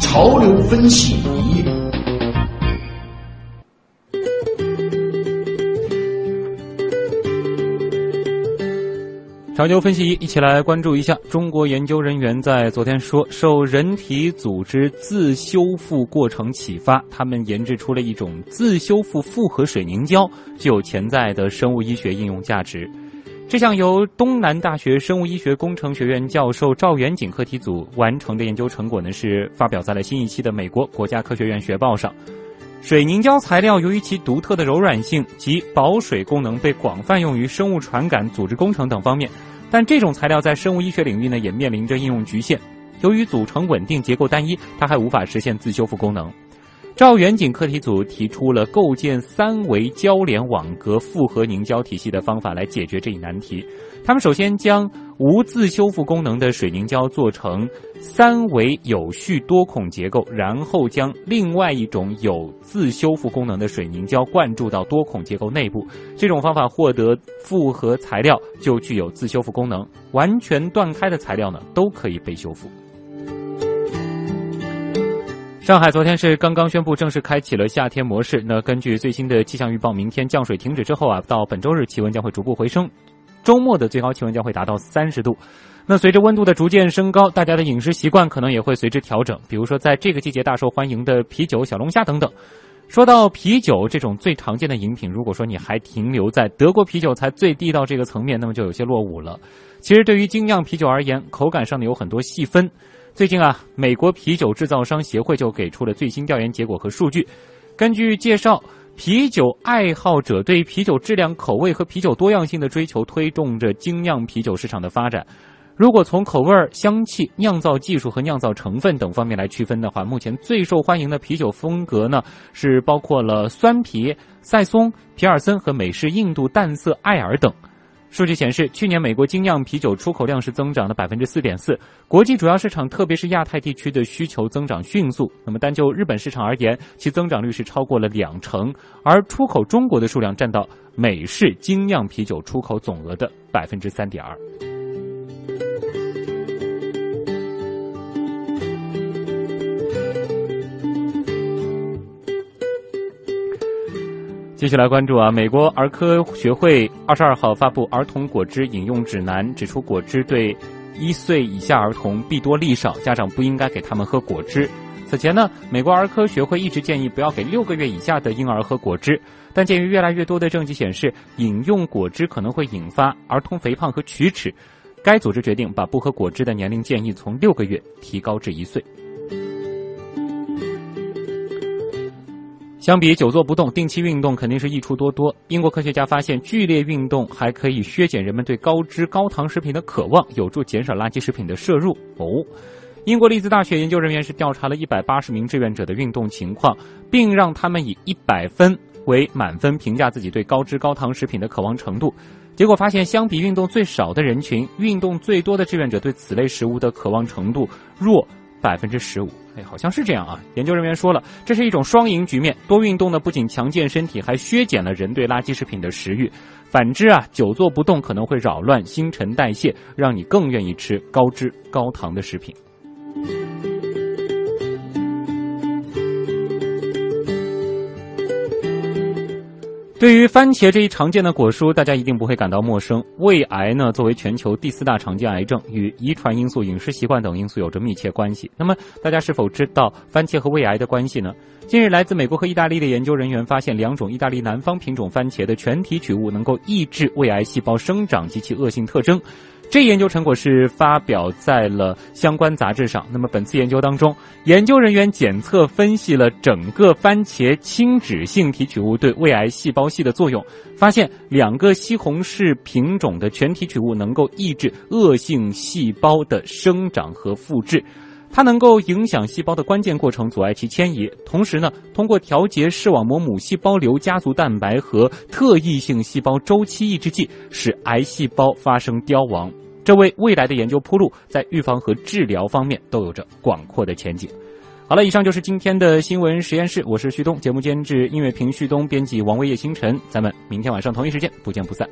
潮流分析仪。潮流分析一，一起来关注一下。中国研究人员在昨天说，受人体组织自修复过程启发，他们研制出了一种自修复复合水凝胶，具有潜在的生物医学应用价值。这项由东南大学生物医学工程学院教授赵元景课题组完成的研究成果呢，是发表在了新一期的美国国家科学院学报上。水凝胶材料由于其独特的柔软性及保水功能，被广泛用于生物传感、组织工程等方面。但这种材料在生物医学领域呢，也面临着应用局限。由于组成稳定、结构单一，它还无法实现自修复功能。赵元景课题组提出了构建三维交联网格复合凝胶体系的方法来解决这一难题。他们首先将无自修复功能的水凝胶做成三维有序多孔结构，然后将另外一种有自修复功能的水凝胶灌注到多孔结构内部。这种方法获得复合材料就具有自修复功能，完全断开的材料呢都可以被修复。上海昨天是刚刚宣布正式开启了夏天模式。那根据最新的气象预报，明天降水停止之后啊，到本周日气温将会逐步回升，周末的最高气温将会达到三十度。那随着温度的逐渐升高，大家的饮食习惯可能也会随之调整。比如说，在这个季节大受欢迎的啤酒、小龙虾等等。说到啤酒这种最常见的饮品，如果说你还停留在德国啤酒才最地道这个层面，那么就有些落伍了。其实对于精酿啤酒而言，口感上呢有很多细分。最近啊，美国啤酒制造商协会就给出了最新调研结果和数据。根据介绍，啤酒爱好者对啤酒质量、口味和啤酒多样性的追求，推动着精酿啤酒市场的发展。如果从口味、香气、酿造技术和酿造成分等方面来区分的话，目前最受欢迎的啤酒风格呢，是包括了酸啤、塞松、皮尔森和美式印度淡色艾尔等。数据显示，去年美国精酿啤酒出口量是增长了百分之四点四，国际主要市场，特别是亚太地区的需求增长迅速。那么，单就日本市场而言，其增长率是超过了两成，而出口中国的数量占到美式精酿啤酒出口总额的百分之三点二。继续来关注啊，美国儿科学会二十二号发布儿童果汁饮用指南，指出果汁对一岁以下儿童弊多利少，家长不应该给他们喝果汁。此前呢，美国儿科学会一直建议不要给六个月以下的婴儿喝果汁，但鉴于越来越多的证据显示饮用果汁可能会引发儿童肥胖和龋齿，该组织决定把不喝果汁的年龄建议从六个月提高至一岁。相比久坐不动，定期运动肯定是益处多多。英国科学家发现，剧烈运动还可以削减人们对高脂高糖食品的渴望，有助减少垃圾食品的摄入。哦，英国利兹大学研究人员是调查了一百八十名志愿者的运动情况，并让他们以一百分为满分评价自己对高脂高糖食品的渴望程度。结果发现，相比运动最少的人群，运动最多的志愿者对此类食物的渴望程度弱。百分之十五，哎，好像是这样啊。研究人员说了，这是一种双赢局面。多运动呢，不仅强健身体，还削减了人对垃圾食品的食欲。反之啊，久坐不动可能会扰乱新陈代谢，让你更愿意吃高脂高糖的食品。对于番茄这一常见的果蔬，大家一定不会感到陌生。胃癌呢，作为全球第四大常见癌症，与遗传因素、饮食习惯等因素有着密切关系。那么，大家是否知道番茄和胃癌的关系呢？近日，来自美国和意大利的研究人员发现，两种意大利南方品种番茄的全提取物能够抑制胃癌细胞生长及其恶性特征。这研究成果是发表在了相关杂志上。那么本次研究当中，研究人员检测分析了整个番茄亲脂性提取物对胃癌细胞系的作用，发现两个西红柿品种的全提取物能够抑制恶性细胞的生长和复制。它能够影响细胞的关键过程，阻碍其迁移。同时呢，通过调节视网膜母细胞瘤家族蛋白和特异性细胞周期抑制剂，使癌细胞发生凋亡。这为未来的研究铺路，在预防和治疗方面都有着广阔的前景。好了，以上就是今天的新闻实验室，我是旭东，节目监制音乐评旭东，编辑王威叶星辰。咱们明天晚上同一时间不见不散。